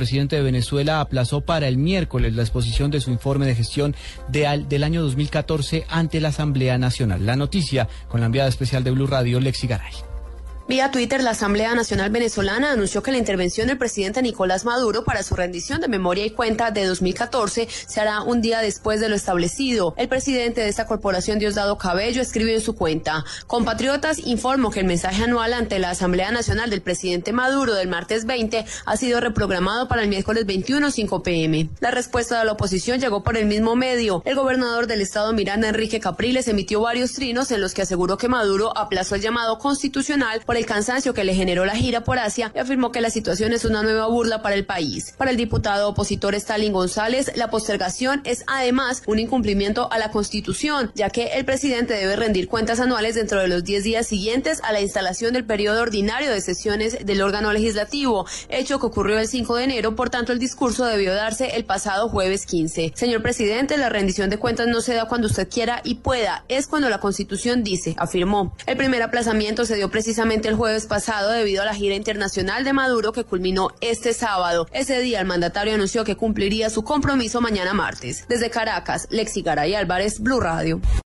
Presidente de Venezuela aplazó para el miércoles la exposición de su informe de gestión de al- del año 2014 ante la Asamblea Nacional. La noticia con la enviada especial de Blue Radio, Lexi Garay. Vía Twitter, la Asamblea Nacional Venezolana anunció que la intervención del presidente Nicolás Maduro para su rendición de memoria y cuenta de 2014 se hará un día después de lo establecido. El presidente de esta corporación, Diosdado Cabello, escribió en su cuenta, compatriotas, informo que el mensaje anual ante la Asamblea Nacional del presidente Maduro del martes 20 ha sido reprogramado para el miércoles 21 5 pm. La respuesta de la oposición llegó por el mismo medio. El gobernador del estado Miranda, Enrique Capriles, emitió varios trinos en los que aseguró que Maduro aplazó el llamado constitucional por el cansancio que le generó la gira por Asia y afirmó que la situación es una nueva burla para el país. Para el diputado opositor Stalin González, la postergación es además un incumplimiento a la Constitución, ya que el presidente debe rendir cuentas anuales dentro de los 10 días siguientes a la instalación del periodo ordinario de sesiones del órgano legislativo, hecho que ocurrió el 5 de enero, por tanto el discurso debió darse el pasado jueves 15. Señor presidente, la rendición de cuentas no se da cuando usted quiera y pueda, es cuando la Constitución dice, afirmó. El primer aplazamiento se dio precisamente el jueves pasado debido a la gira internacional de Maduro que culminó este sábado. Ese día el mandatario anunció que cumpliría su compromiso mañana martes. Desde Caracas, Lexi Garay Álvarez, Blue Radio.